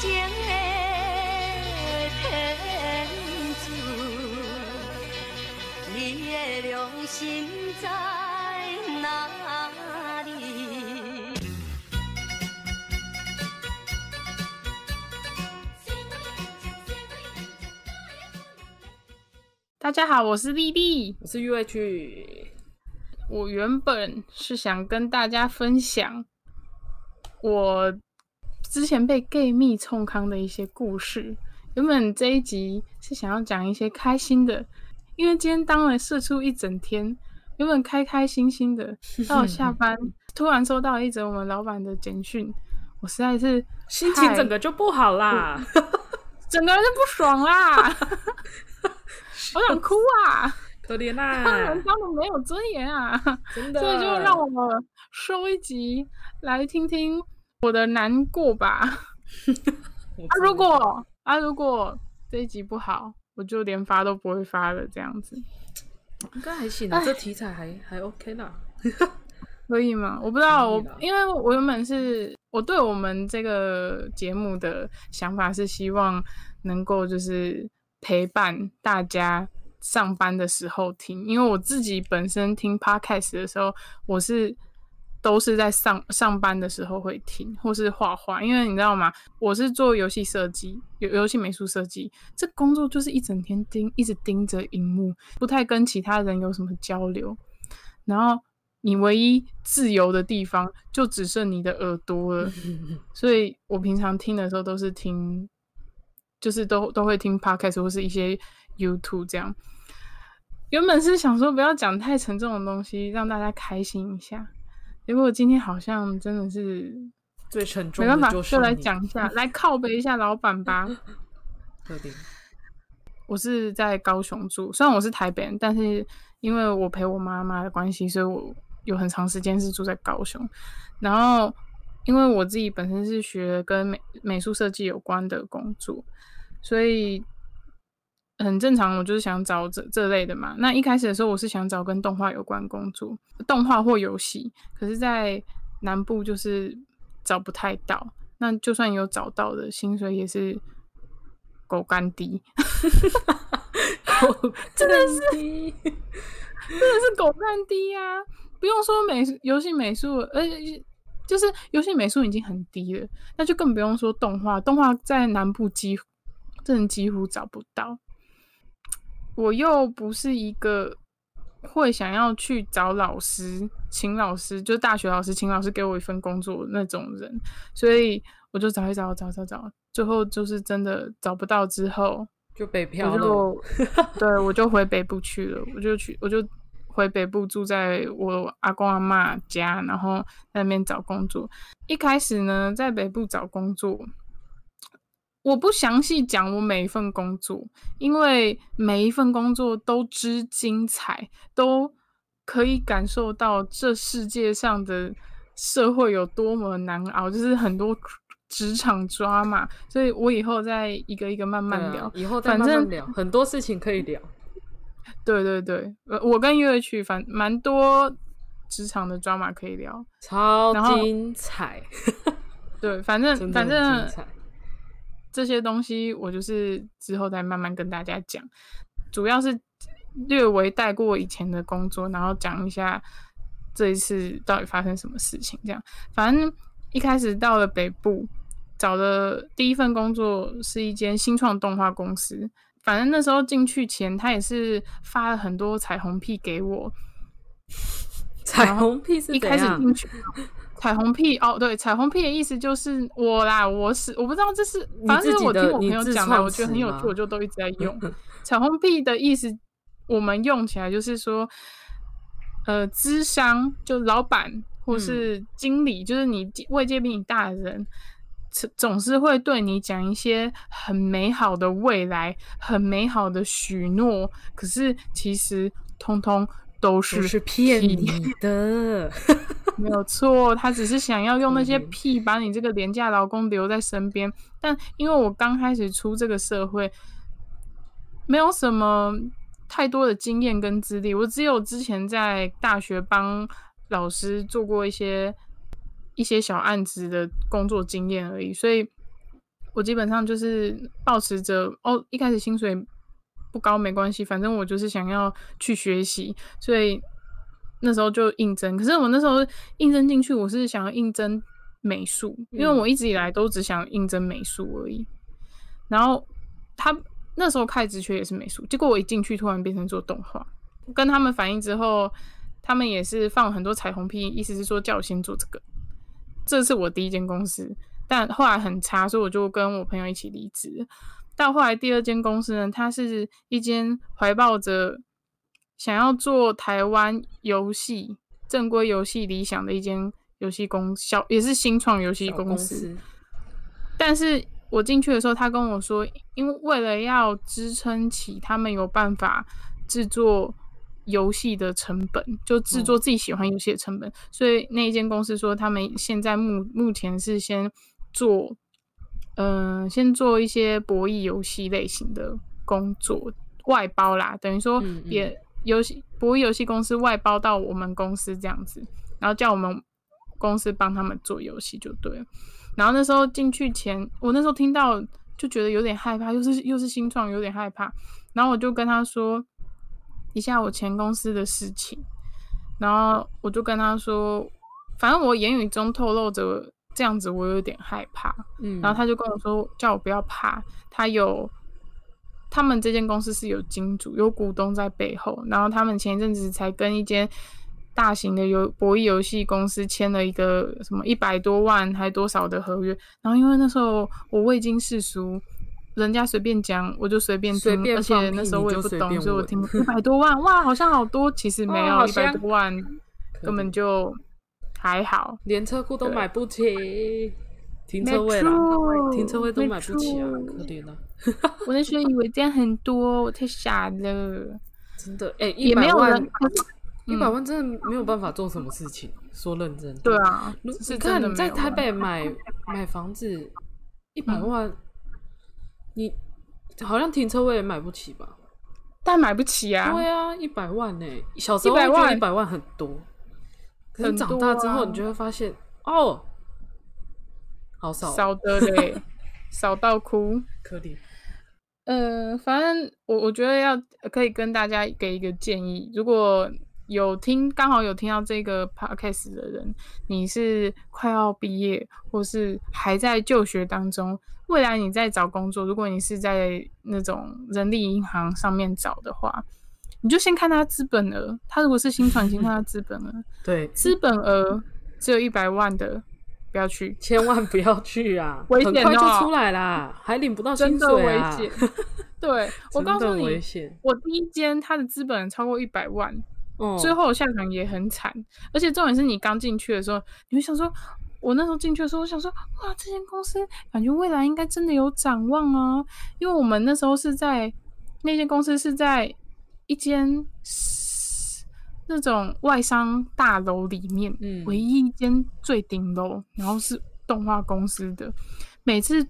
情的天主，你的良心在哪里？大家好，我是丽丽。我是 UH，我原本是想跟大家分享我之前被 gay 蜜冲康的一些故事。原本这一集是想要讲一些开心的，因为今天当了社畜一整天，原本开开心心的，到下班突然收到一则我们老板的简讯，我实在是心情整个就不好啦。整个人就不爽啦，我想哭啊！可怜当啦人，当的没有尊严啊！真的。所以就让我们收一集来听听我的难过吧。啊，如果啊，如果这一集不好，我就连发都不会发了，这样子应该还行啊，这题材还还 OK 啦。可以吗？我不知道，我因为我原本是我对我们这个节目的想法是希望能够就是陪伴大家上班的时候听，因为我自己本身听 podcast 的时候，我是都是在上上班的时候会听，或是画画，因为你知道吗？我是做游戏设计，游游戏美术设计，这工作就是一整天盯，一直盯着荧幕，不太跟其他人有什么交流，然后你唯一自由的地方就只剩你的耳朵了，所以我平常听的时候都是听，就是都都会听 podcast 或是一些 YouTube 这样。原本是想说不要讲太沉重的东西，让大家开心一下。结果今天好像真的是最沉重没办法，的就来讲一下，来靠背一下老板吧。特定。我是在高雄住，虽然我是台北人，但是因为我陪我妈妈的关系，所以我有很长时间是住在高雄。然后，因为我自己本身是学跟美美术设计有关的工作，所以很正常，我就是想找这这类的嘛。那一开始的时候，我是想找跟动画有关工作，动画或游戏，可是，在南部就是找不太到。那就算有找到的，薪水也是狗干低。狗 真的是，真的是狗干低啊！不用说美术游戏美术，而且就是游戏美术已经很低了，那就更不用说动画。动画在南部几乎真的几乎找不到。我又不是一个会想要去找老师、请老师，就是大学老师请老师给我一份工作的那种人，所以我就找一找，找找找，最后就是真的找不到之后，就北漂了。就 对我就回北部去了，我就去我就回北部住在我阿公阿妈家，然后在那边找工作。一开始呢，在北部找工作，我不详细讲我每一份工作，因为每一份工作都之精彩，都可以感受到这世界上的社会有多么难熬，就是很多职场抓嘛，所以我以后再一个一个慢慢聊。啊以后再反正慢慢聊，很多事情可以聊。对对对，呃我跟乐曲反蛮多职场的 drama 可以聊。超精彩，对，反正反正。这些东西我就是之后再慢慢跟大家讲，主要是略微带过以前的工作，然后讲一下这一次到底发生什么事情。这样，反正一开始到了北部，找的第一份工作是一间新创动画公司。反正那时候进去前，他也是发了很多彩虹屁给我，彩虹屁是一开始进去，彩虹屁哦，对，彩虹屁的意思就是我啦，我是我不知道这是，反正是我听我朋友讲的，我觉得很有趣，我就都一直在 用。彩虹屁的意思，我们用起来就是说，呃，资商就老板或嗯是经理，就是你位阶比你大的人。总总是会对你讲一些很美好的未来、很美好的许诺，可是其实通通都是骗你的。没有错，他只是想要用那些屁把你这个廉价劳工留在身边。但因为我刚开始出这个社会，没有什么太多的经验跟资历，我只有之前在大学帮老师做过一些一些小案子的工作经验而已，所以我基本上就是保持着哦，一开始薪水不高没关系，反正我就是想要去学习，所以那时候就应征。可是我那时候应征进去，我是想要应征美术，因为我一直以来都只想应征美术而已。然后他那时候开职缺也是美术，结果我一进去突然变成做动画，跟他们反映之后，他们也是放了很多彩虹屁，意思是说叫我先做这个。这是我第一间公司，但后来很差，所以我就跟我朋友一起离职。到后来第二间公司呢，它是一间怀抱着想要做台湾游戏正规游戏理想的一间游戏公小，也是新创游戏公公司。但是我进去的时候，他跟我说，因为为了要支撑起他们有办法制作游戏的成本，就制作自己喜欢游戏的成本，所以那一间公司说，他们现在目目前是先做，嗯、先做一些博弈游戏类型的工作外包啦，等于说也游戏博弈游戏公司外包到我们公司这样子，然后叫我们公司帮他们做游戏就对了。然后那时候进去前，我那时候听到就觉得有点害怕，又是又是新创，有点害怕。然后我就跟他说一下我前公司的事情，然后我就跟他说，反正我言语中透露着这样子，我有点害怕。嗯，然后他就跟我说，叫我不要怕，他有他们这间公司是有金主、有股东在背后，然后他们前一阵子才跟一间大型的游博弈游戏公司签了一个什么一百多万还多少的合约，然后因为那时候我未经世俗。人家随便讲，我就随便听，而且那时候我也不懂，所以我问听一百多万，哇，好像好多，其实没有一百多万，根本就还好。连车库都对。买不起，停没车位啦，停车位都没买不起啊，可怜啊，我那时候以为这样很多，我太傻了。真的，哎，一也没百万一百嗯万真的没有办法做什么事情，说认真，对啊，你看你在台北买买房子一百嗯万，你好像停车位也买不起吧？但买不起啊。对啊，一百万呢、小时候100会觉得万一百万很多，可是长大之后，啊你就会发现哦，好少，少的嘞，少到哭。可怜。呃，反正我我觉得要可以跟大家给一个建议，如果有听刚好有听到这个 podcast 的人，你是快要毕业或是还在就学当中，未来你在找工作，如果你是在那种人力银行上面找的话，你就先看他资本额，他如果是新传，先看他资本额，对，资本额只有一百万的，不要去，千万不要去啊，危险很快就哦出来啦，还领不到薪真的危水啊，险。对我告诉你，险。我第一间它的资本超过一百万，哦，最后下场也很惨。而且重点是你刚进去的时候，你会想说，我那时候进去的时候，我想说，哇，这间公司感觉未来应该真的有展望啊，因为我们那时候是在那间公司是在一间那种外商大楼里面，嗯。唯一一间最顶楼，然后是动画公司的。每次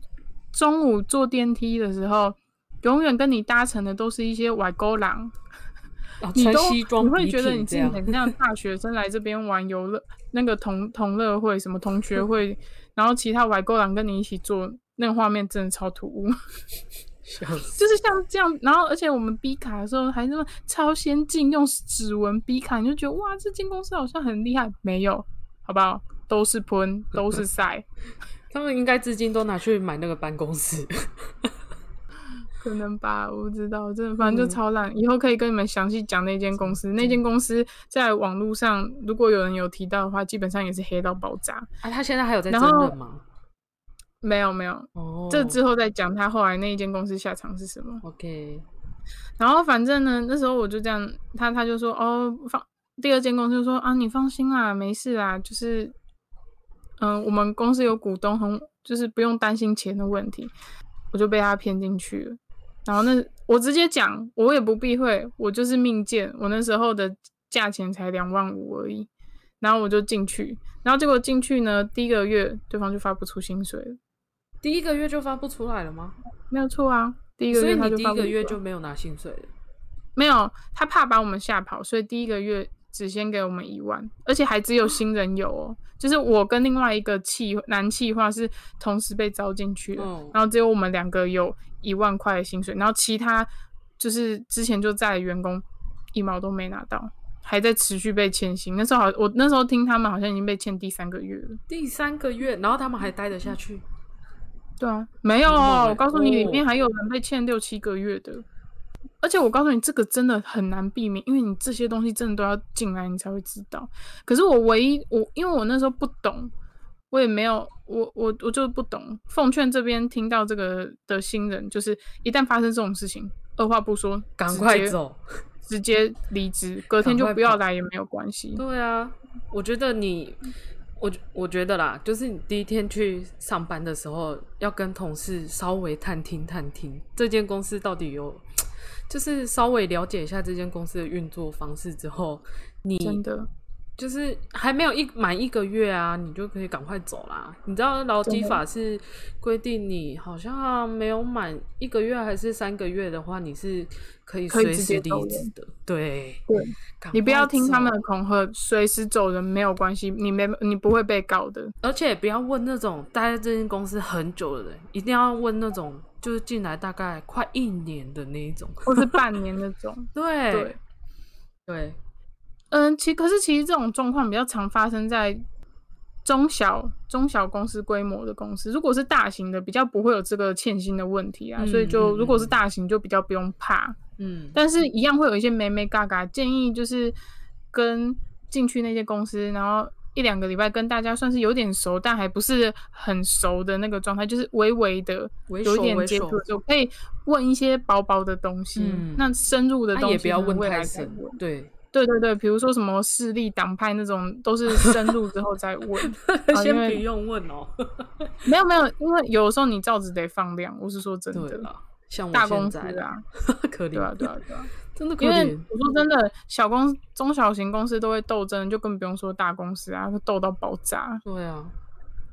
中午坐电梯的时候，永远跟你搭乘的都是一些外国人，啊穿 你都你会觉得你自己很像大学生来这边玩游乐，那个同同乐会什么同学会，然后其他外国人跟你一起坐，那个画面真的超突兀，就是像这样。然后而且我们逼卡的时候还那么超先进，用指纹逼卡，你就觉得哇，这间公司好像很厉害。没有，好不好？都是喷，都是晒。他们应该资金都拿去买那个办公室。可能吧，我不知道，真的反正就嗯超烂。以后可以跟你们详细讲那间公司。那间公司在网络上，如果有人有提到的话，基本上也是黑到爆炸。啊，他现在还有在争论吗？没有没有，哦，这之后再讲他后来那一间公司下场是什么。OK，然后反正呢，那时候我就这样，他他就说哦，放第二间公司就说啊，你放心啦，没事啦，就是嗯、我们公司有股东，很就是不用担心钱的问题。我就被他骗进去了。然后那我直接讲，我也不避讳，我就是命贱，我那时候的价钱才两万五而已。然后我就进去，然后结果进去呢，第一个月对方就发不出薪水了，第一个月就发不出来了吗？没有错啊。第一个月他就你第一个月就没有拿薪水了。没有，他怕把我们吓跑，所以第一个月只先给我们一万，而且还只有新人有哦，就是我跟另外一个气男企划是同时被招进去的，哦然后只有我们两个有一万块的薪水，然后其他就是之前就在的员工一毛都没拿到，还在持续被欠薪。那时候好，我那时候听他们好像已经被欠第三个月了。第三个月，然后他们还待得下去，对啊，没有我告诉你，里面哦还有人被欠六七个月的。而且我告诉你，这个真的很难避免，因为你这些东西真的都要进来，你才会知道。可是我唯一我，因为我那时候不懂，我也没有，我我我就是不懂。奉劝这边听到这个的新人，就是一旦发生这种事情，二话不说，赶，快走。直接离职，隔天就不要来也没有关系。对啊，我觉得你，我我觉得啦，就是你第一天去上班的时候，要跟同事稍微探听探听这间公司到底有，就是稍微了解一下这间公司的运作方式之后，你真的，就是还没有一满一个月啊，你就可以赶快走啦。你知道劳基法是规定你好像没有满一个月还是三个月的话，你是可以随时离职的。对，对你不要听他们的恐吓，随时走人没有关系，你没你不会被告的。而且不要问那种待在这间公司很久的人，一定要问那种就是进来大概快一年的那一种。或是半年那种。对 对，对，嗯，其可是其实这种状况比较常发生在中小中小公司规模的公司，如果是大型的，比较不会有这个欠薪的问题啊。嗯所以就嗯如果是嗯大型，就比较不用怕。嗯，但是一样会有一些美美嘎嘎，建议就是跟进去那些公司，然后一两个礼拜跟大家算是有点熟，但还不是很熟的那个状态，就是微微的微有一点接触就，可以问一些薄薄的东西。嗯那深入的东西也不要问太深。。对，对对对，比如说什么势力党派那种，都是深入之后再问。啊先不用问哦。没有没有，因为有的时候你罩子得放亮，我是说真的。像我大公司啊，可怜，对啊对啊对啊。真的可因为怜。我说真的，小公中小型公司都会斗争，就更不用说大公司啊，会斗到爆炸。对啊，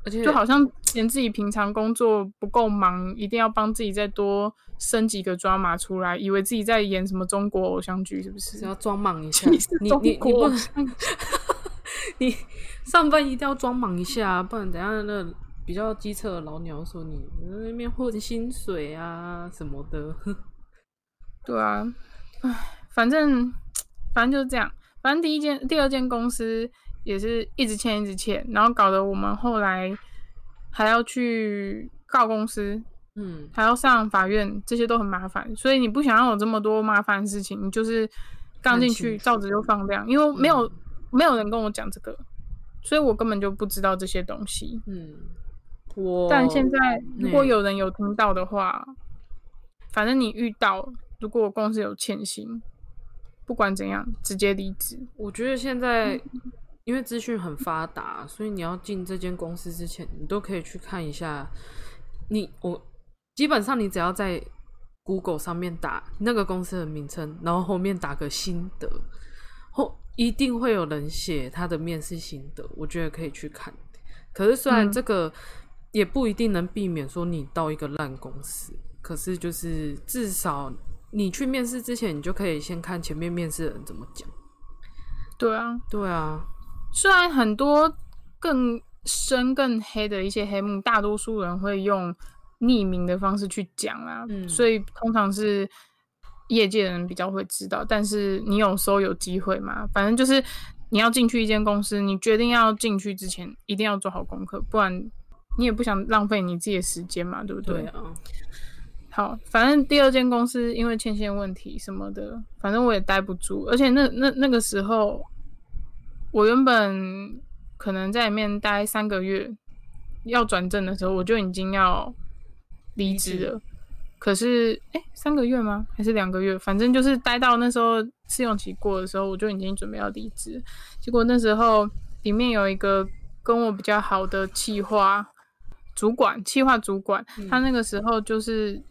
而且就好像嫌自己平常工作不够忙，一定要帮自己再多升几个抓马出来，以为自己在演什么中国偶像剧，是不是只？要装忙一下，你你你不 你上班一定要装忙一下，不然等下那比较机车的老鸟说你在那边混薪水啊什么的。对啊，唉，反正反正就是这样。反正第一间、第二间公司也是一直欠、一直欠，然后搞得我们后来还要去告公司，嗯，还要上法院，这些都很麻烦。所以你不想要有这么多麻烦的事情，你就是刚进去，看清楚罩子就放量，因为没有、没有人跟我讲这个，所以我根本就不知道这些东西。嗯，我但现在如果嗯有人有听到的话，反正你遇到，如果公司有欠薪，不管怎样，直接离职。我觉得现在因为资讯很发达，所以你要进这间公司之前，你都可以去看一下。你我基本上你只要在 Google 上面打那个公司的名称，然后后面打个心得，后一定会有人写他的面试心得，我觉得可以去看。可是虽然嗯这个也不一定能避免说你到一个烂公司，可是就是至少你去面试之前，你就可以先看前面面试的人怎么讲。对啊，对啊，虽然很多更深、更黑的一些黑幕，大多数人会用匿名的方式去讲啊，嗯所以通常是业界的人比较会知道。但是你有时候有机会嘛，反正就是你要进去一间公司，你决定要进去之前，一定要做好功课，不然你也不想浪费你自己的时间嘛，对不对啊，好，反正第二间公司因为欠薪问题什么的，反正我也待不住，而且那那那个时候，我原本可能在里面待三个月，要转正的时候，我就已经要离职了。可是，哎、三个月吗？还是两个月？反正就是待到那时候试用期过的时候，我就已经准备要离职。结果那时候里面有一个跟我比较好的企划主管，企划主管，他那个时候就是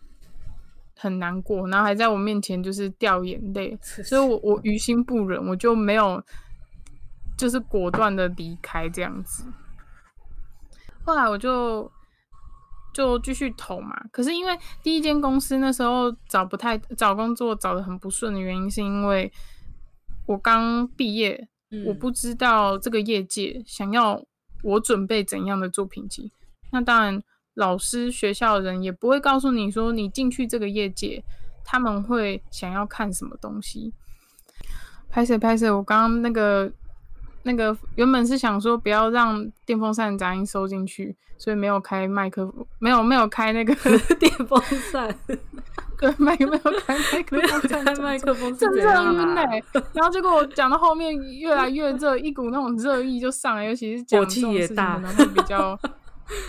很难过，然后还在我面前就是掉眼泪，所以我我于心不忍，我就没有就是果断的离开这样子。后来我就就继续投嘛，可是因为第一间公司那时候找不太找工作找的很不顺的原因，是因为我刚毕业，我不知道这个业界想要我准备怎样的作品集。那当然，老师、学校的人也不会告诉你说，你进去这个业界，他们会想要看什么东西。拍摄拍摄，我刚刚那个那个原本是想说不要让电风扇杂音收进去，所以没有开麦克风，没有没有开那个 电风扇，对，麦没有开麦克风，开麦克风真是的很晕嘞、然后结果我讲到后面越来越热，一股那种热意就上来，尤其是讲这种事情也大可能会比较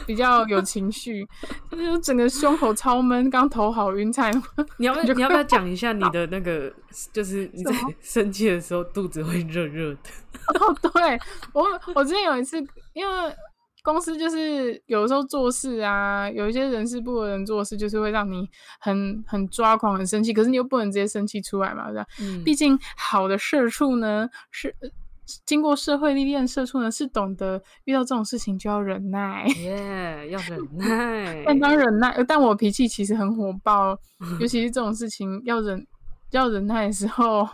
比较有情绪，就是整个胸口超闷，刚头好晕，菜你要不要你要不要讲一下你的那个，就是你在 生气的时候肚子会热热的？哦，对我，我之前有一次，因为公司就是有时候做事啊，有一些人事部的人做事，就是会让你很很抓狂、很生气，可是你又不能直接生气出来嘛，对吧？嗯毕竟好的社畜呢，是呃经过社会历练社畜呢，是懂得遇到这种事情就要忍耐。耶要忍 耐。但当忍耐，呃但我脾气其实很火爆，尤其是这种事情要忍要忍耐的时候，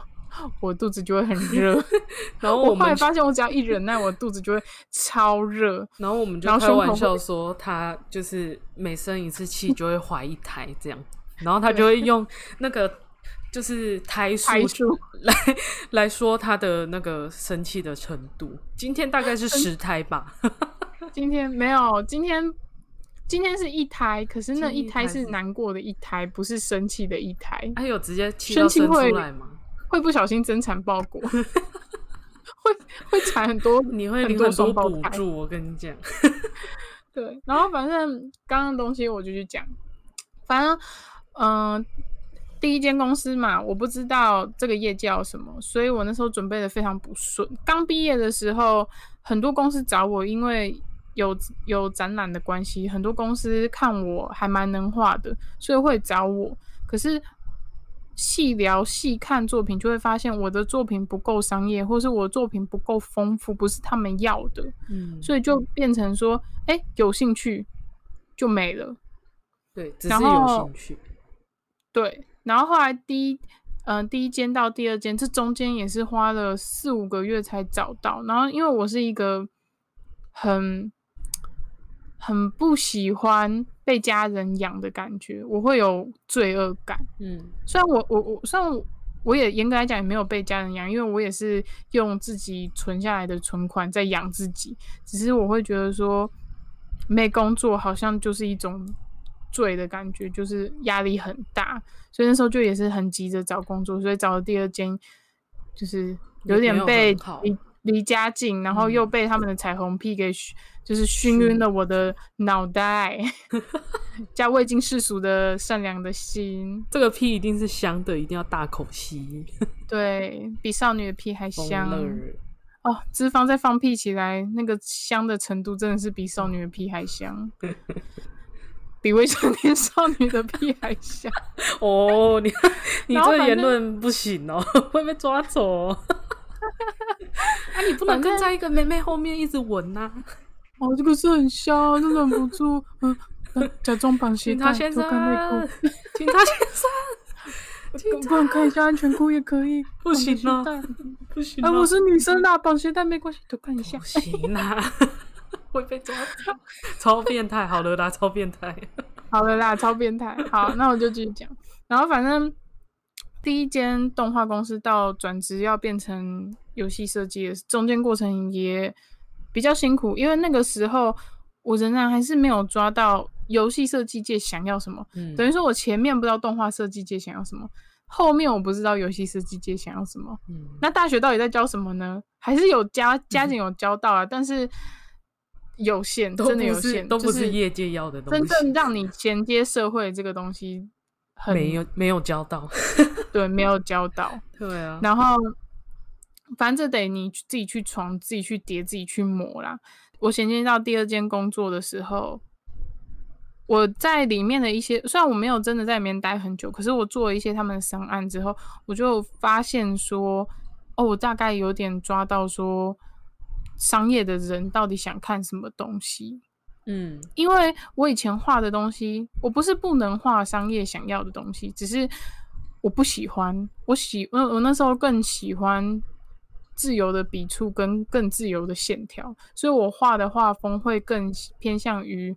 我肚子就会很热。然后我后来发现，我只要一忍耐，我肚子就会超热。然后我们就开玩笑说，他就是每生一次气 就会怀一胎这样，然后他就会用那个就是胎数 来来说他的那个生气的程度。今天大概是十胎吧，今天没有，今天今天是一胎，可是那一胎是难过的一胎，不是生气的一胎，还有直接气到生气会来吗？会不小心增产报国，会会产很多，你会很多领很多双胞胎。补助，我跟你讲。对，然后反正刚刚东西我就去讲，反正嗯、呃第一间公司嘛，我不知道这个业叫什么，所以我那时候准备的非常不顺。刚毕业的时候，很多公司找我，因为有有展览的关系，很多公司看我还蛮能画的，所以会找我。可是细聊细看作品，就会发现我的作品不够商业，或是我的作品不够丰富，不是他们要的。嗯，所以就变成说，哎、有兴趣就没了。对，只是有兴趣。对，然后后来第一，嗯、第一间到第二间，这中间也是花了四五个月才找到。然后因为我是一个很很不喜欢被家人养的感觉，我会有罪恶感。嗯虽然我我我虽然我我也严格来讲也没有被家人养，因为我也是用自己存下来的存款在养自己，只是我会觉得说没工作好像就是一种罪的感觉，就是压力很大，所以那时候就也是很急着找工作，所以找了第二间，就是有点被离离家近，然后又嗯被他们的彩虹屁给熏就是熏晕了我的脑袋，加未经世俗的善良的心。这个屁一定是香的，一定要大口吸。对比少女的屁还香哦，脂肪再放屁起来，那个香的程度真的是比少女的屁还香，比未成年少女的屁还香。哦，你 你这言论不行哦，会被抓走哦。啊，你不能跟在一个妹妹后面一直闻呐、哦，这个是很香，真忍不住，嗯、呃假装绑鞋带，警察先偷看内生裤，，警察先生，不能看一下安全裤也可以，不行啊不行啊，我是女生啦，绑鞋带没关系，偷看一下不。行啊，会被抓走，超变态。好了啦，超变态。好了啦，超变态。好，那我就继续讲。然后反正第一间动画公司到转职要变成游戏设计的中间过程也比较辛苦，因为那个时候我仍然还是没有抓到游戏设计界想要什么，嗯，等于说我前面不知道动画设计界想要什么，后面我不知道游戏设计界想要什么。嗯，那大学到底在教什么呢？还是有加加紧有教到啊，但是有限，真的有限，都不是业界要的东西真，正让你衔接社会这个东西很没有没有教到。对，没有教到。对啊，然后反正这得你自己去闯、自己去叠、自己去磨啦。我衔接到第二间工作的时候，我在里面的一些，虽然我没有真的在里面待很久，可是我做了一些他们的商案之后，我就发现说，哦，我大概有点抓到说，商业的人到底想看什么东西。嗯因为我以前画的东西，我不是不能画商业想要的东西，只是我不喜欢。我喜我我那时候更喜欢自由的笔触跟更自由的线条，所以我画的画风会更偏向于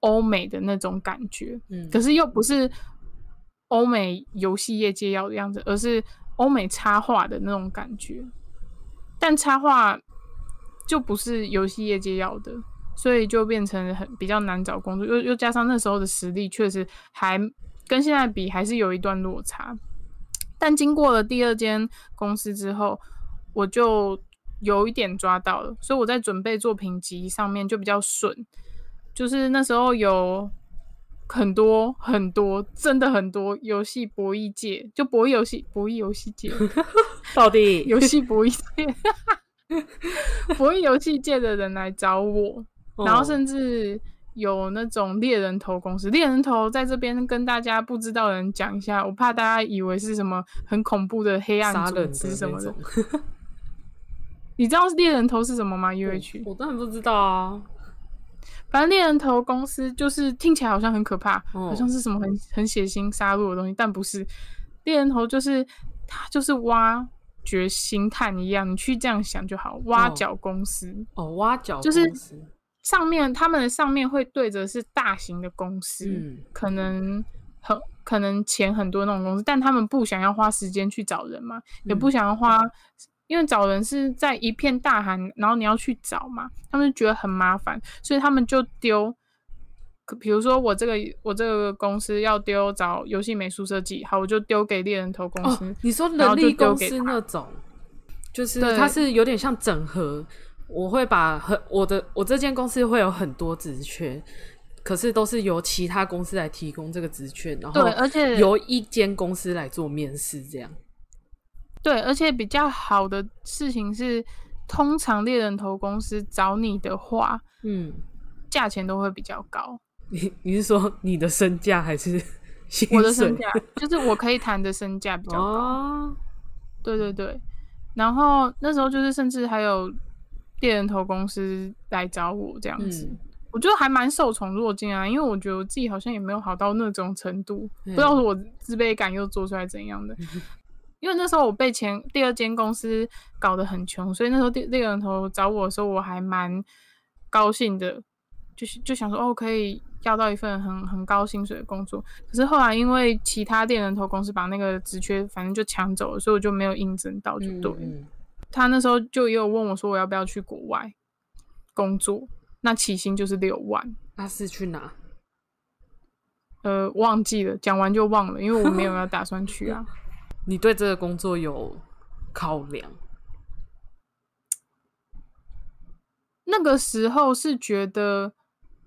欧美的那种感觉。嗯，可是又不是欧美游戏业界要的样子，而是欧美插画的那种感觉。但插画就不是游戏业界要的，所以就变成很比较难找工作。又又加上那时候的实力确实还跟现在比还是有一段落差。但经过了第二间公司之后，我就有一点抓到了，所以我在准备作品集上面就比较顺。就是那时候有很多很多，真的很多游戏博弈界，就博弈游戏博弈游戏界，到底游戏博弈界，博弈游戏界的人来找我，然后哦甚至有那种猎人头公司。猎人头在这边跟大家不知道的人讲一下，我怕大家以为是什么很恐怖的黑暗组织什么的。你知道猎人头是什么吗？U H，我当然不知道啊。反正猎人头公司就是听起来好像很可怕，哦好像是什么很很血腥杀戮的东西，但不是。猎人头就是他就是挖掘星探一样，你去这样想就好。挖哦角公司、哦，挖角就是上面，他们的上面会对着是大型的公司，嗯可能很可能钱很多那种公司，但他们不想要花时间去找人嘛，也嗯不想要花，因为找人是在一片大海，然后你要去找嘛，他们就觉得很麻烦，所以他们就丢。可比如说我这个我这个公司要丢找游戏美术设计，好，我就丢给猎人头公司。哦，你说然后就人力公司那种，就是对它是有点像整合。我会把很我的我这间公司会有很多职缺，可是都是由其他公司来提供这个职缺，然后对，而且由一间公司来做面试，这样。对，而且比较好的事情是，通常猎人头公司找你的话，嗯，价钱都会比较高。你 你是说你的身价还是 薪我的身价就是我可以谈的身价比较高。哦，对对对，然后那时候就是甚至还有猎人头公司来找我这样子。嗯。我觉得还蛮受宠若惊啊，因为我觉得我自己好像也没有好到那种程度，嗯。不知道是我自卑感又做出来怎样的。因为那时候我被前第二间公司搞得很穷，所以那时候第猎人头找我的时候，我还蛮高兴的，就是就想说哦，可以要到一份很很高薪水的工作。可是后来因为其他店人头公司把那个职缺反正就抢走了，所以我就没有应征到，就对。嗯嗯他那时候就也有问我说我要不要去国外工作，那起薪就是六万。那是去哪？呃，忘记了，讲完就忘了，因为我没有要打算去啊。你对这个工作有考量？那个时候是觉得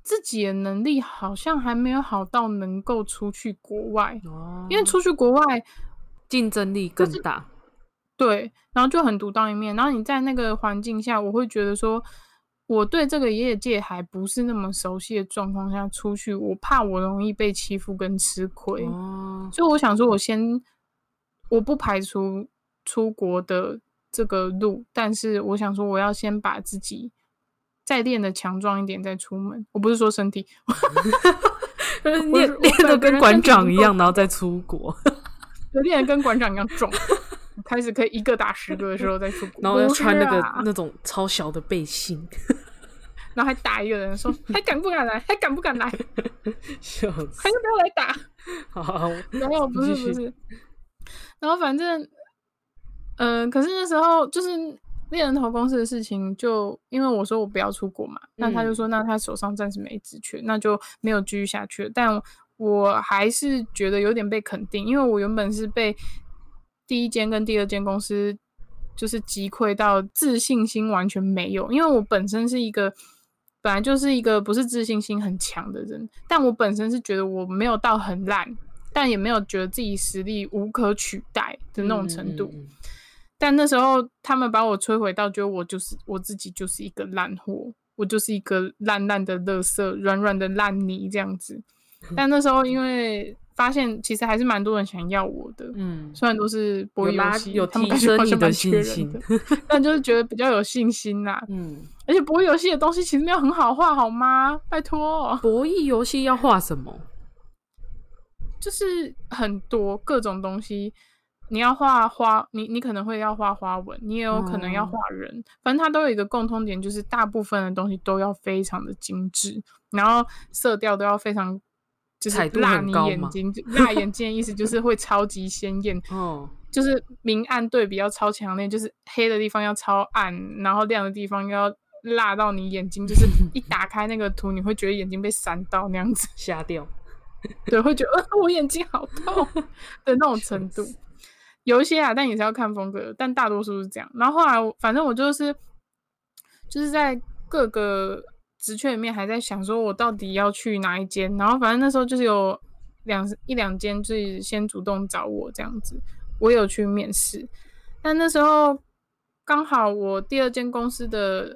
自己的能力好像还没有好到能够出去国外，哦，因为出去国外竞争力更大。对，然后就很独当一面。然后你在那个环境下，我会觉得说，我对这个业界还不是那么熟悉的状况下出去，我怕我容易被欺负跟吃亏。哦，所以我想说，我先我不排除出国的这个路，但是我想说，我要先把自己再练的强壮一点再出门。我不是说身体，练练的跟馆长一样，然后再出国，我练的跟馆长一样壮，开始可以一个打十个的时候再出国，然后要穿那个啊那种超小的背心，然后还打一个人说还敢不敢来，还敢不敢来，笑死！还要不要来打？好，没有，不是不是。然后反正，嗯、可是那时候就是猎人头公司的事情，就因为我说我不要出国嘛，那他就嗯说那他手上暂时没职权，那就没有继续下去了。但我还是觉得有点被肯定，因为我原本是被第一间跟第二间公司就是击溃到自信心完全没有，因为我本身是一个。本来就是一个不是自信心很强的人，但我本身是觉得我没有到很烂，但也没有觉得自己实力无可取代的那种程度。嗯嗯嗯但那时候他们把我摧毁到，觉得我就是我自己就是一个烂货，我就是一个烂烂的垃圾、软软的烂泥这样子。但那时候因为发现其实还是蛮多人想要我的，嗯，虽然都是博弈游戏，有提升你的信心的，但就是觉得比较有信心啦。嗯，而且博弈游戏的东西其实没有很好画，好吗？拜托。博弈游戏要画什么？就是很多各种东西，你要画花，你你可能会要画花纹，你也有可能要哦画人，反正它都有一个共通点，就是大部分的东西都要非常的精致，然后色调都要非常。就是辣你眼睛，辣眼睛的意思就是会超级鲜艳，哦，就是明暗对比要超强烈，就是黑的地方要超暗，然后亮的地方要辣到你眼睛，就是 一打开那个图，你会觉得眼睛被闪到那样子，瞎掉。对，会觉得、呃、我眼睛好痛 的那种程度。有一些啊，但也是要看风格，但大多数是这样。然后后来，反正我就是就是在各个职缺里面还在想，说我到底要去哪一间。然后反正那时候就是有两一两间，就是先主动找我这样子，我有去面试。但那时候刚好我第二间公司的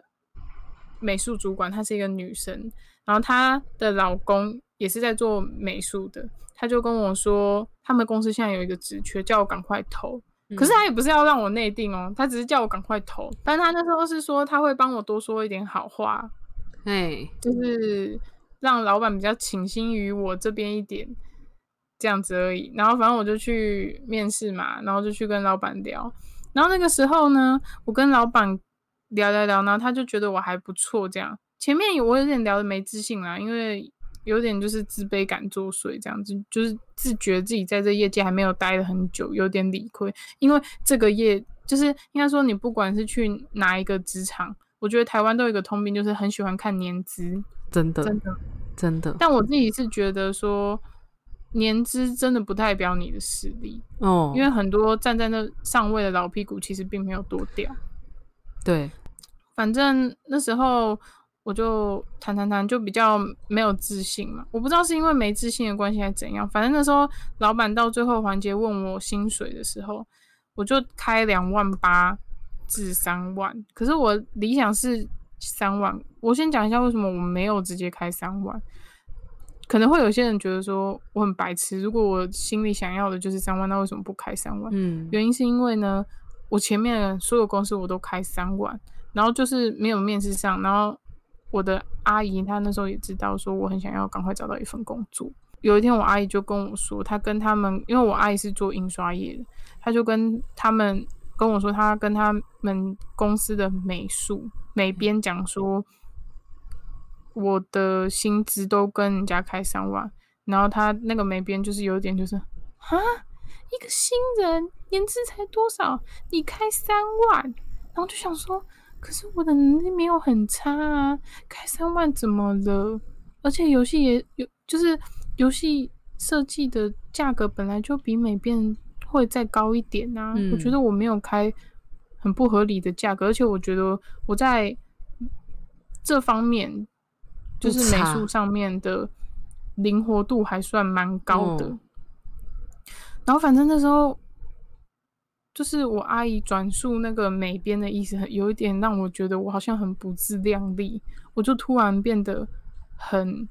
美术主管她是一个女生，然后她的老公也是在做美术的，他就跟我说，他们公司现在有一个职缺，叫我赶快投。可是他也不是要让我内定哦，他只是叫我赶快投。但他那时候是说他会帮我多说一点好话，哎，就是让老板比较倾心于我这边一点，这样子而已。然后反正我就去面试嘛，然后就去跟老板聊。然后那个时候呢，我跟老板聊聊聊，然后他就觉得我还不错，这样。前面有我有点聊的没自信啦，因为有点就是自卑感作祟，这样子就是自觉自己在这业界还没有待了很久，有点理亏。因为这个业就是应该说，你不管是去哪一个职场，我觉得台湾都有一个通病，就是很喜欢看年资，真的真的。真的但我自己是觉得说，年资真的不代表你的实力，哦，因为很多站在那上位的老屁股其实并没有多屌。对，反正那时候我就谈谈谈，就比较没有自信嘛。我不知道是因为没自信的关系还是怎样。反正那时候老板到最后环节问我薪水的时候，我就开两万八至三万。可是我理想是三万。我先讲一下为什么我没有直接开三万。可能会有些人觉得说我很白痴，如果我心里想要的就是三万，那为什么不开三万？嗯，原因是因为呢，我前面所有公司我都开三万，然后就是没有面试上，然后我的阿姨她那时候也知道说我很想要赶快找到一份工作。有一天我阿姨就跟我说，她跟他们，因为我阿姨是做印刷业的，她就跟他们跟我说，她跟他们公司的美术美编讲说，我的薪资都跟人家开三万，然后他那个美编就是有点就是啊。一个新人年资才多少？你开三万，然后就想说，可是我的能力没有很差啊，开三万怎么了？而且游戏也有，就是游戏设计的价格本来就比美编会再高一点啊。嗯我觉得我没有开很不合理的价格，而且我觉得我在这方面就是美术上面的灵活度还算蛮高的。哦然后反正那时候就是我阿姨转述那个美编的意思，很有一点让我觉得我好像很不自量力，我就突然变得很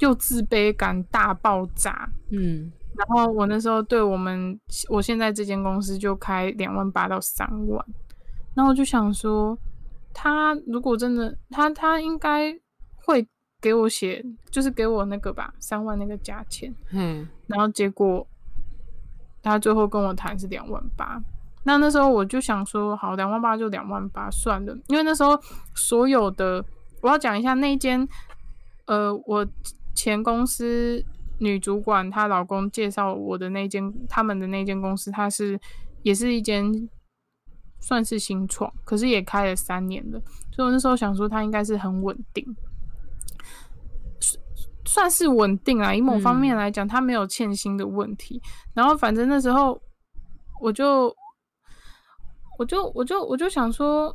又自卑感大爆炸。嗯，然后我那时候对我们我现在这间公司就开两万八到三万，然后我就想说，他如果真的他他应该会给我写，就是给我那个吧三万那个价钱。嗯，然后结果他最后跟我谈是两万八。那那时候我就想说，好，两万八就两万八算了，因为那时候所有的我要讲一下那间，呃，我前公司女主管她老公介绍我的那间，他们的那间公司，它是也是一间算是新创，可是也开了三年了，所以我那时候想说，它应该是很稳定。算是稳定啊，以某方面嗯来讲，它没有欠薪的问题。然后反正那时候我就我就我就我就想说，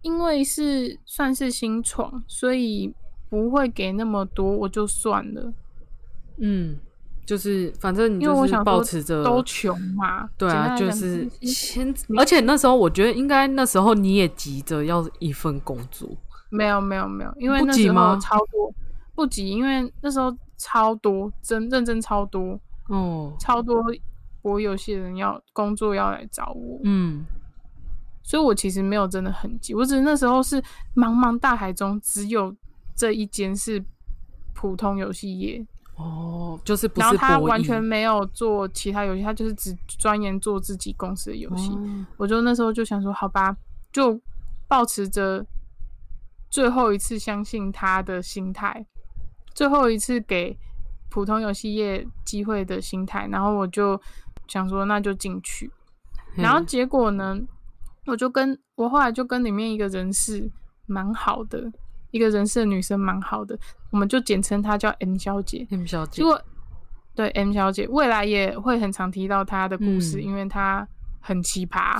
因为是算是新创，所以不会给那么多，我就算了。嗯，就是反正你就是保持着都穷嘛，对啊，就是是先，而且那时候我觉得应该那时候你也急着要一份工作，没有没有没有，因为不那时候超多不急，因为那时候超多真认真超多哦，超多我有些人要工作要来找我，嗯，所以我其实没有真的很急，我只是那时候是茫茫大海中只有这一间是普通游戏业，哦，哦，就是不然后他完全没有做其他游戏，他就是只钻研做自己公司的游戏。哦。我就那时候就想说，好吧，就保持着最后一次相信他的心态，最后一次给普通游戏业机会的心态，然后我就想说，那就进去。然后结果呢，我就跟我后来就跟里面一个人事蛮好的，一个人事的女生蛮好的，我们就简称她叫 M 小姐。M 小姐结，果对 M 小姐未来也会很常提到她的故事，嗯因为她很奇葩。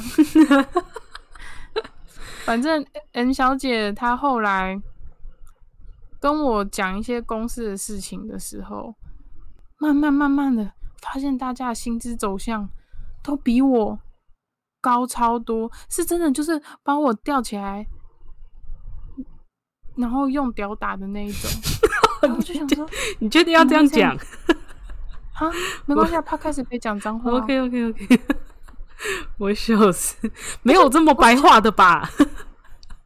反正 M 小姐她后来跟我讲一些公司的事情的时候，慢慢慢慢的发现大家的薪资走向都比我高超多，是真的就是把我吊起来，然后用屌打的那一种。我就想说，你确定要这样讲会 啊，没关系啊，他开始可以讲脏话啊。？OK OK OK，我笑死，没有这么白话的吧？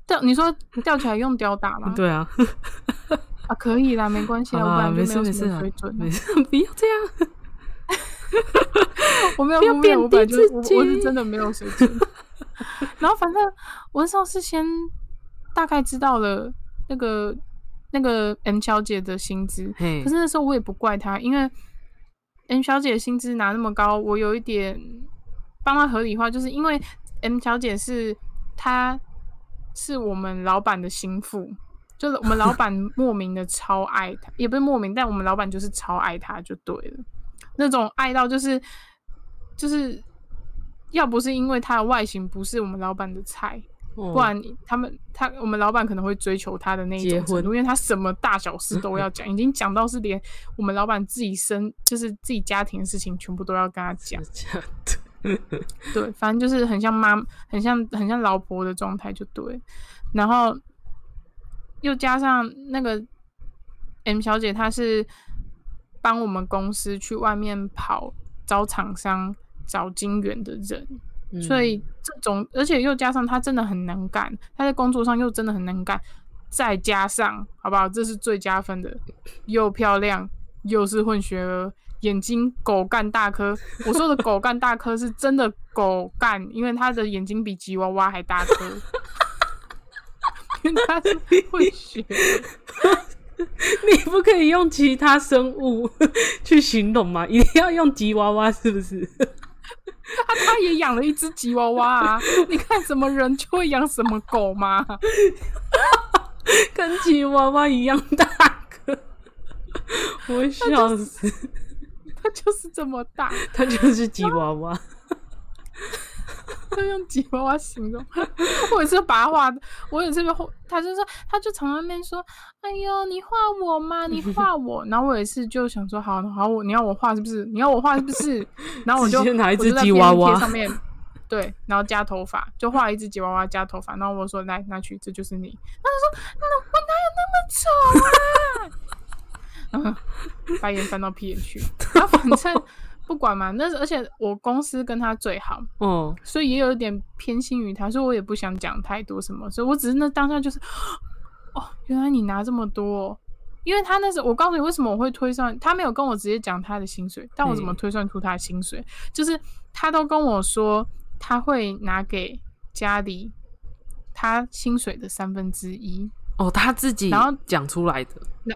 吊，你说吊起来用吊打吗？对啊，啊，可以啦，没关系啊，我本来就没有什么水准啊，没事，不要这样。我没有不要负面，我本来就贬低自己我我是真的没有水准。然后反正我那时候是先大概知道了那个那个 M 小姐的薪资，可是那时候我也不怪她，因为 M 小姐的薪资拿那么高，我有一点帮她合理化，就是因为 M 小姐是她是我们老板的心腹，就是我们老板 莫名的超爱她，也不是莫名，但我们老板就是超爱她就对了，那种爱到就是就是要不是因为他的外形不是我们老板的菜，不不然他们他我们老板可能会追求他的那种程度，因为他什么大小事都要讲，已经讲到是连我们老板自己生就是自己家庭的事情全部都要跟他讲。对，反正就是很像妈，很像很像老婆的状态就对。然后又加上那个 M 小姐，她是帮我们公司去外面跑找厂商、找金源的人，所以这种，而且又加上他真的很能干，他在工作上又真的很能干，再加上好不好？这是最加分的，又漂亮，又是混血儿，眼睛狗干大颗。我说的狗干大颗是真的狗干，因为他的眼睛比吉娃娃还大颗。因为他是混血儿，你不可以用其他生物 去形容吗？一定要用吉娃娃，是不是？啊，他也养了一只吉娃娃啊！你看什么人就会养什么狗吗？跟吉娃娃一样大个，我笑死。它就是这么大。它就是吉娃娃，就用吉娃娃形容。我也是把他画的，我也是被画，他就说，他就从那边说：“哎呦，你画我吗？你画我。”然后我也是就想说：“好好，我你要我画是不是？你要我画是不是？”然后我就拿一只吉娃娃上面。对，然后加头发，就画一只吉娃娃加头发，然后我说来拿去，这就是你。他说那我哪有那么丑啊？然后把眼翻到屁眼去。然后反正不管嘛，那而且我公司跟他最好，嗯，所以也有一点偏心于他，所以我也不想讲太多什么，所以我只是那当下就是，哦，原来你拿这么多哦、因为他那时候我告诉你为什么我会推算，他没有跟我直接讲他的薪水，但我怎么嗯。推算出他的薪水，就是他都跟我说他会拿给家里他薪水的三分之一，哦，他自己然后讲出来的，那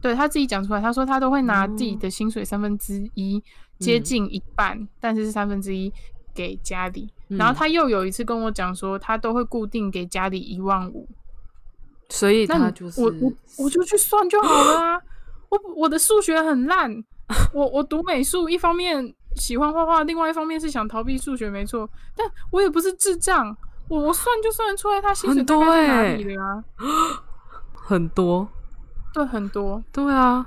对他自己讲出来，他说他都会拿自己的薪水三分之一，接近一半，但是是三分之一给家里。然后嗯他又有一次跟我讲说，他都会固定给家里一万五。所以他就是我我我就去算就好了啊！我我的数学很烂，我我读美术，一方面喜欢画画，另外一方面是想逃避数学，没错。但我也不是智障，我我算就算得出来他薪水很多大概是哪欸里的啊？很多，对，很多。对啊，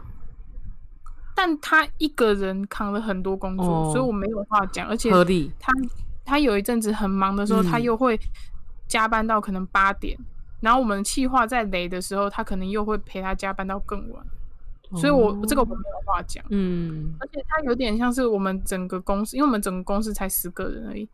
但他一个人扛了很多工作，哦所以我没有话讲。而且他他有一阵子很忙的时候，嗯他又会加班到可能八点，然后我们企划在雷的时候，他可能又会陪他加班到更晚。所以我哦这个我没有话讲。嗯，而且他有点像是我们整个公司，因为我们整个公司才十个人而已，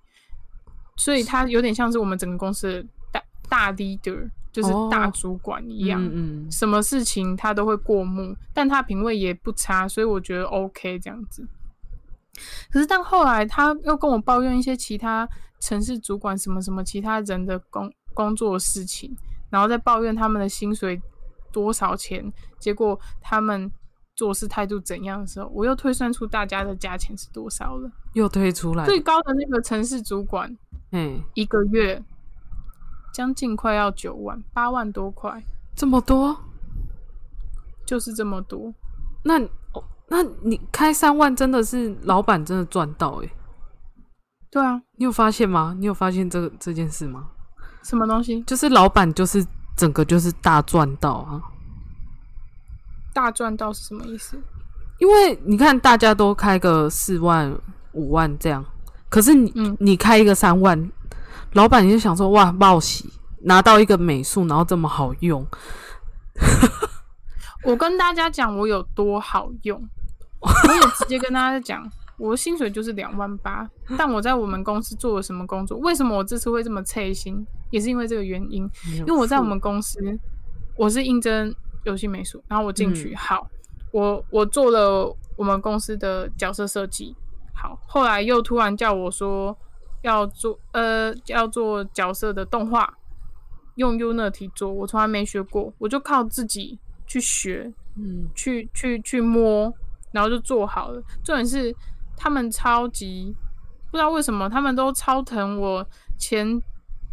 所以他有点像是我们整个公司的大大 leader，就是大哦主管一样。嗯嗯，什么事情他都会过目，但他品味也不差，所以我觉得 OK 这样子。可是，但后来他又跟我抱怨一些其他城市主管什么什么其他人的工工作的事情，然后再抱怨他们的薪水多少钱，结果他们做事态度怎样的时候，我又推算出大家的价钱是多少了。又推出来，最高的那个城市主管嗯，一个月将近快要九万，八万多块，这么多，就是这么多。那哦，那你开三万真的是老板真的赚到哎、对啊，你有发现吗？你有发现这个这件事吗？什么东西就是老板就是整个就是大赚到啊，大赚到是什么意思？因为你看大家都开个四万五万这样，可是你、嗯你开一个三万，老板你就想说哇报喜拿到一个美术，然后这么好用，我跟大家讲我有多好用，我也直接跟大家讲，我的薪水就是两万八，但我在我们公司做了什么工作？为什么我这次会这么刺心？也是因为这个原因，因为我在我们公司，我是应征游戏美术，然后我进去，嗯。好，我我做了我们公司的角色设计，好，后来又突然叫我说要做呃要做角色的动画，用 Unity 做，我从来没学过，我就靠自己去学，嗯去去去摸，然后就做好了。重点是他们超级不知道为什么，他们都超疼我前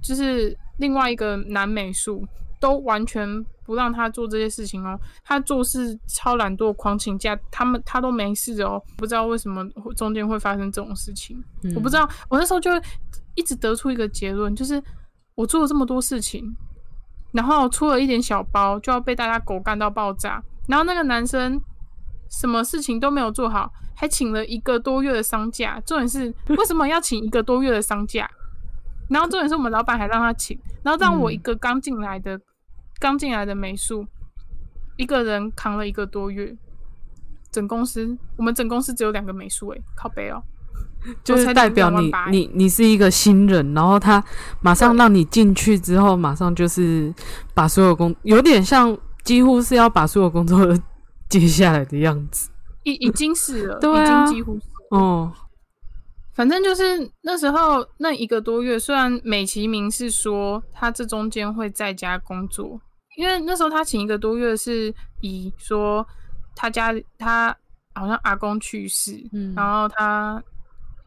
就是另外一个男美术，都完全不让他做这些事情哦。他做事超懒惰，狂请假，他们他都没事哦。不知道为什么会中间会发生这种事情，嗯我不知道。我那时候就一直得出一个结论，就是我做了这么多事情，然后出了一点小包，就要被大家狗干到爆炸。然后那个男生什么事情都没有做好，还请了一个多月的丧假。重点是 为什么要请一个多月的丧假？然后重点是我们老板还让他请，然后让我一个刚进来的、刚进来的美术，一个人扛了一个多月。整公司，我们整公司只有两个美术，诶，靠背哦，就是代表你你你是一个新人，然后他马上让你进去之后，马上就是把所有工，有点像几乎是要把所有工作都接下来的样子。已已经是了，对啊。已经几乎是哦，反正就是那时候那一个多月，虽然美其名是说他这中间会在家工作，因为那时候他请一个多月是以说他家里他好像阿公去世，嗯然后他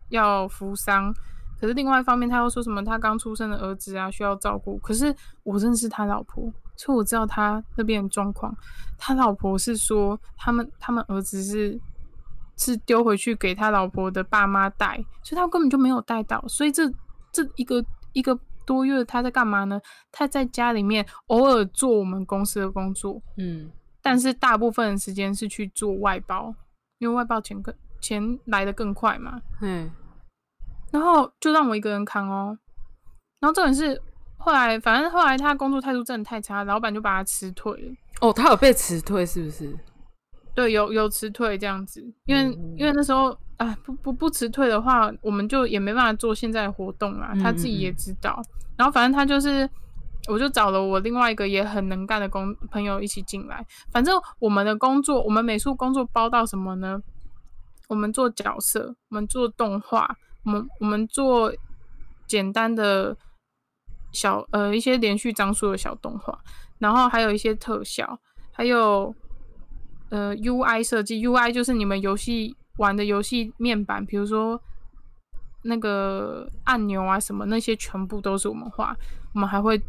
要扶丧，可是另外一方面他又说什么他刚出生的儿子啊需要照顾，可是我认识他老婆，所以我知道他那边的状况。他老婆是说他们他们儿子是是丢回去给他老婆的爸妈带，所以他根本就没有带到。所以这这一个一个多月他在干嘛呢？他在家里面偶尔做我们公司的工作，嗯但是大部分的时间是去做外包，因为外包钱更钱来的更快嘛。嗯，然后就让我一个人扛哦。然后重点是后来，反正后来他工作态度真的太差，老板就把他辞退了。哦，他有被辞退是不是？对，有有辞退这样子，因为、因为那时候啊，不不不辞退的话，我们就也没办法做现在的活动啦。他自己也知道，然后反正他就是，我就找了我另外一个也很能干的工朋友一起进来。反正我们的工作，我们美术工作包到什么呢？我们做角色，我们做动画，我们我们做简单的小呃一些连续张数的小动画，然后还有一些特效，还有呃 UI 设计，UI 就是你们游戏玩的游戏面板，比如说那个按钮啊什么那些，全部都是我们画。我们还会，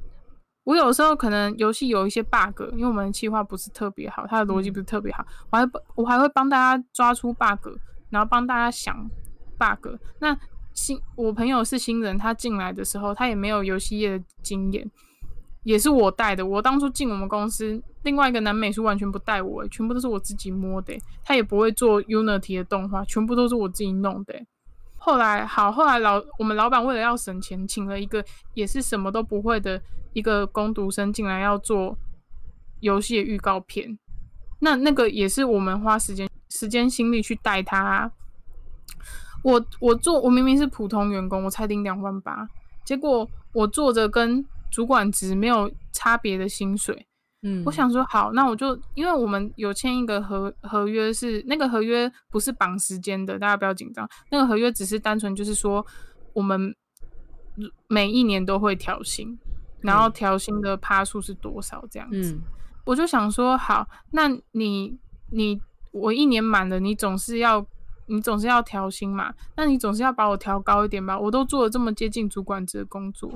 我有时候可能游戏有一些 bug，因为我们的计划不是特别好，它的逻辑不是特别好，我还我还会帮大家抓出 bug，然后帮大家想 bug。那新我朋友是新人，他进来的时候他也没有游戏业的经验，也是我带的。我当初进我们公司，另外一个男美术完全不带我，全部都是我自己摸的。他也不会做 Unity 的动画，全部都是我自己弄的。后来好，后来老我们老板为了要省钱，请了一个也是什么都不会的一个工读生进来要做游戏的预告片。那那个也是我们花时间时间心力去带他啊、我我做我明明是普通员工，我才领两万八，结果我做着跟主管职没有差别的薪水。嗯，我想说好，那我就因为我们有签一个合合约是，那个合约不是绑时间的，大家不要紧张。那个合约只是单纯就是说，我们每一年都会调薪，然后调薪的趴数是多少这样子。嗯我就想说，好，那你你我一年满了，你总是要你总是要调薪嘛，那你总是要把我调高一点吧？我都做了这么接近主管职的工作，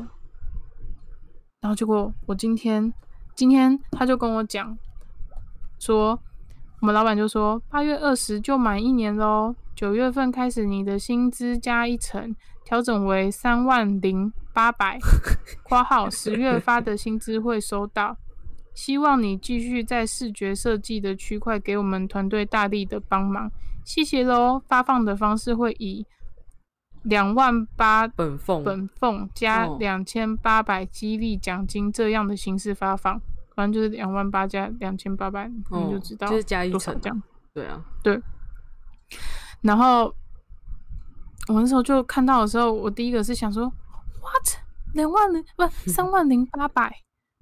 然后结果我今天今天他就跟我讲说，我们老板就说八月二十就满一年喽，九月份开始你的薪资加一成，调整为三万零八百（括号十月发的薪资会收到）。希望你继续在视觉设计的区块给我们团队大力的帮忙，谢谢喽。发放的方式会以两万八本俸。本俸加哦。两千八百激励奖金这样的形式发放，反正就是两万八加两千八百，你哦就知道就是加一成多少这样。对啊，对。然后我那时候就看到的时候，我第一个是想说，what？两万零不 三万零八百，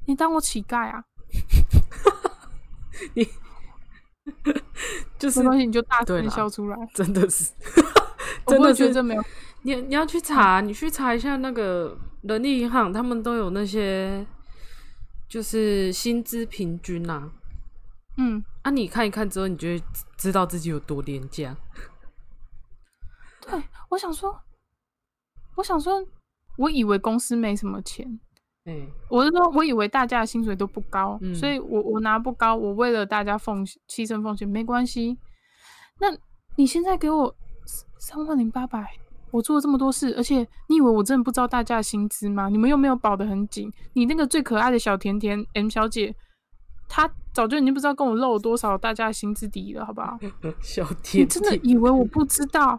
你当我乞丐啊？你 就是没关系，你就大声笑出来。真的是，真的是觉得这没有你你要去查，你去查一下那个人力银行，他们都有那些就是薪资平均啊。嗯，啊，你看一看之后，你就会知道自己有多廉价。对，我想说，我想说，我以为公司没什么钱，哎、我是说，我以为大家的薪水都不高，嗯所以我我拿不高，我为了大家奉牺牺牲奉献没关系。那你现在给我三万零八百，我做了这么多事，而且你以为我真的不知道大家的薪资吗？你们又没有保得很紧，你那个最可爱的小甜甜 M 小姐，她早就已经不知道跟我漏了多少大家的薪资底了，好不好？小你甜真的，以为我不知道？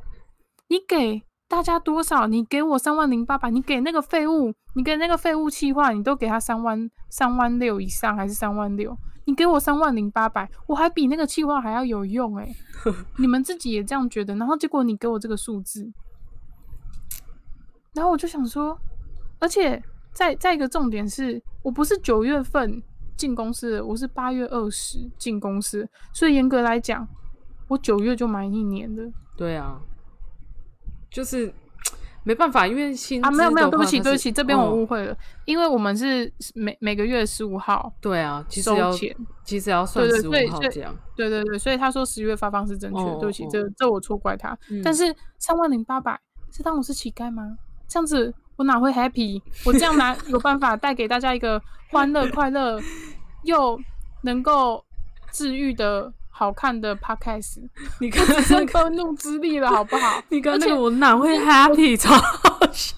你给大家多少？你给我三万零八百，你给那个废物，你给那个废物气话，你都给他三万三万六以上还是三万六？你给我三万零八百，我还比那个气话还要有用诶、你们自己也这样觉得，然后结果你给我这个数字，然后我就想说，而且再再一个重点是我不是九月份进公司的，我是八月二十进公司，所以严格来讲，我九月就满一年了对啊，就是没办法，因为薪啊！没有没有，对不起对不起，这边我哦误会了，因为我们是每每个月十五号对啊，其实要收钱，其实要算十五号这样。对对对，所以他说十月发放是正确的，哦对不起，哦这这我错怪他。嗯但是三万零八百是当我是乞丐吗？这样子我哪会 happy？我这样拿 有办法带给大家一个欢乐、快乐 又能够治愈的好看的 podcast，你看只那剩个，愤怒之力了，好不好？你看那个，我哪会 happy？超好笑。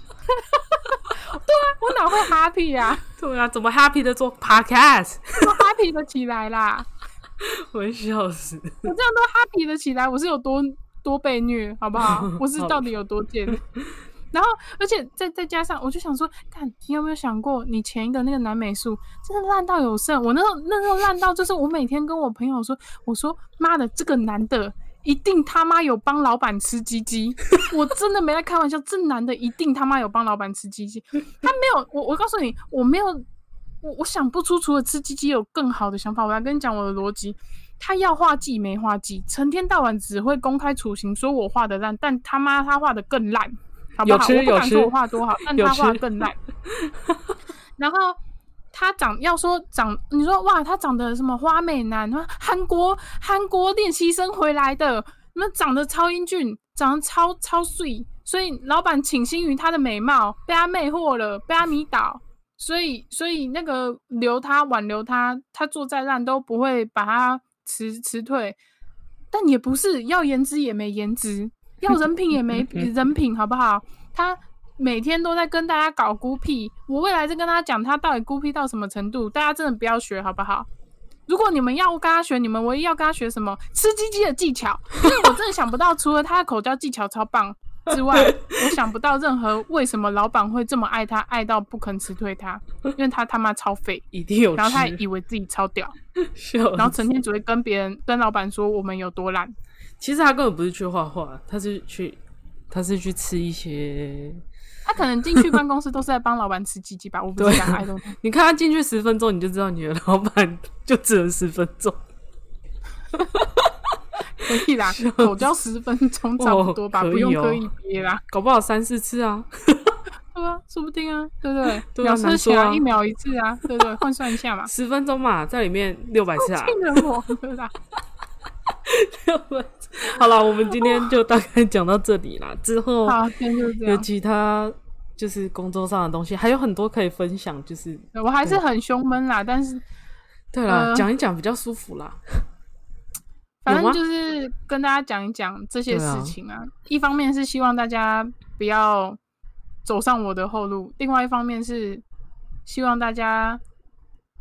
我哪会 happy 呀、对啊，怎么 happy 的做 podcast？我 happy 的起来啦！我会笑死。我这样都 happy 的起来，我是有多多被虐，好不好？我是到底有多贱？然后，而且再再加上，我就想说，看你有没有想过，你前一个那个男美术真的烂到有剩。我那时候那时候烂到，就是我每天跟我朋友说，我说妈的，这个男的一定他妈有帮老板吃鸡鸡，我真的没在开玩笑，这男的一定他妈有帮老板吃鸡鸡。他没有，我我告诉你，我没有，我我想不出除了吃鸡鸡有更好的想法。我来跟你讲我的逻辑。他要画技没画技，成天到晚只会公开处刑，说我画的烂，但他妈他画的更烂，好不好？有吃有吃我不敢说我画多好，但他画吃更烂。然后他长要说长，你说哇，他长得什么花美男，韩国韩国练习生回来的，那长得超英俊，长得超超帅，所以老板倾心于他的美貌，被他魅惑了，被他迷倒。所以，所以那个留他挽留他，他做再烂都不会把他辞辞退。但也不是要颜值也没颜值，要人品也没人品，好不好？他每天都在跟大家搞孤僻，我未来再跟他讲他到底孤僻到什么程度，大家真的不要学，好不好？如果你们要跟他学，你们唯一要跟他学什么？吃鸡鸡的技巧，因为我真的想不到，除了他的口交技巧超棒之外，我想不到任何为什么老板会这么爱他，爱到不肯辞退他，因为他他妈超废，一定有。然后他还以为自己超屌，然后成天只会跟别人、跟老板说我们有多烂。其实他根本不是去画画，他是去他是去吃一些他可能进去办公室都是在帮老板吃鸡鸡吧，我不知道。你看他进去十分钟，你就知道你的老板就只能十分钟。可以啦，口交十分钟差不多吧，不用刻意憋啦。搞不好三四次啊，对啊，说不定啊，对不对？对啊秒射起来一秒一次啊，对不对？换算一下嘛，十分钟嘛，在里面六百次啊，我，对吧？好了，我们今天就大概讲到这里啦。之后。有其他就是工作上的东西，还有很多可以分享。就是我还是很胸闷啦，但是对啦，呃讲一讲比较舒服啦。反正就是跟大家讲一讲这些事情啊。一方面是希望大家不要走上我的后路，另外一方面是希望大家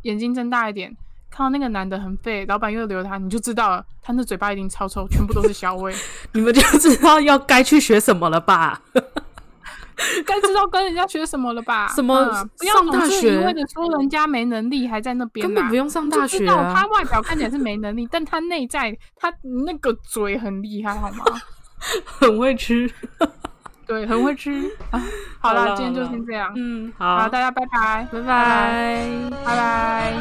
眼睛睁大一点，看到那个男的很废，老板又留他，你就知道了，他那嘴巴一定超臭，全部都是小味。你们就知道要该去学什么了吧？该知道跟人家学什么了吧？什么嗯不要上大总是一学味的说人家没能力，还在那边根本不用上大就知道学啊他！外表看起来是没能力，但他内在他那个嘴很厉害，好吗？很会吃。对很会吃。好啦今天就先这样。嗯好大家拜拜。拜拜。拜拜。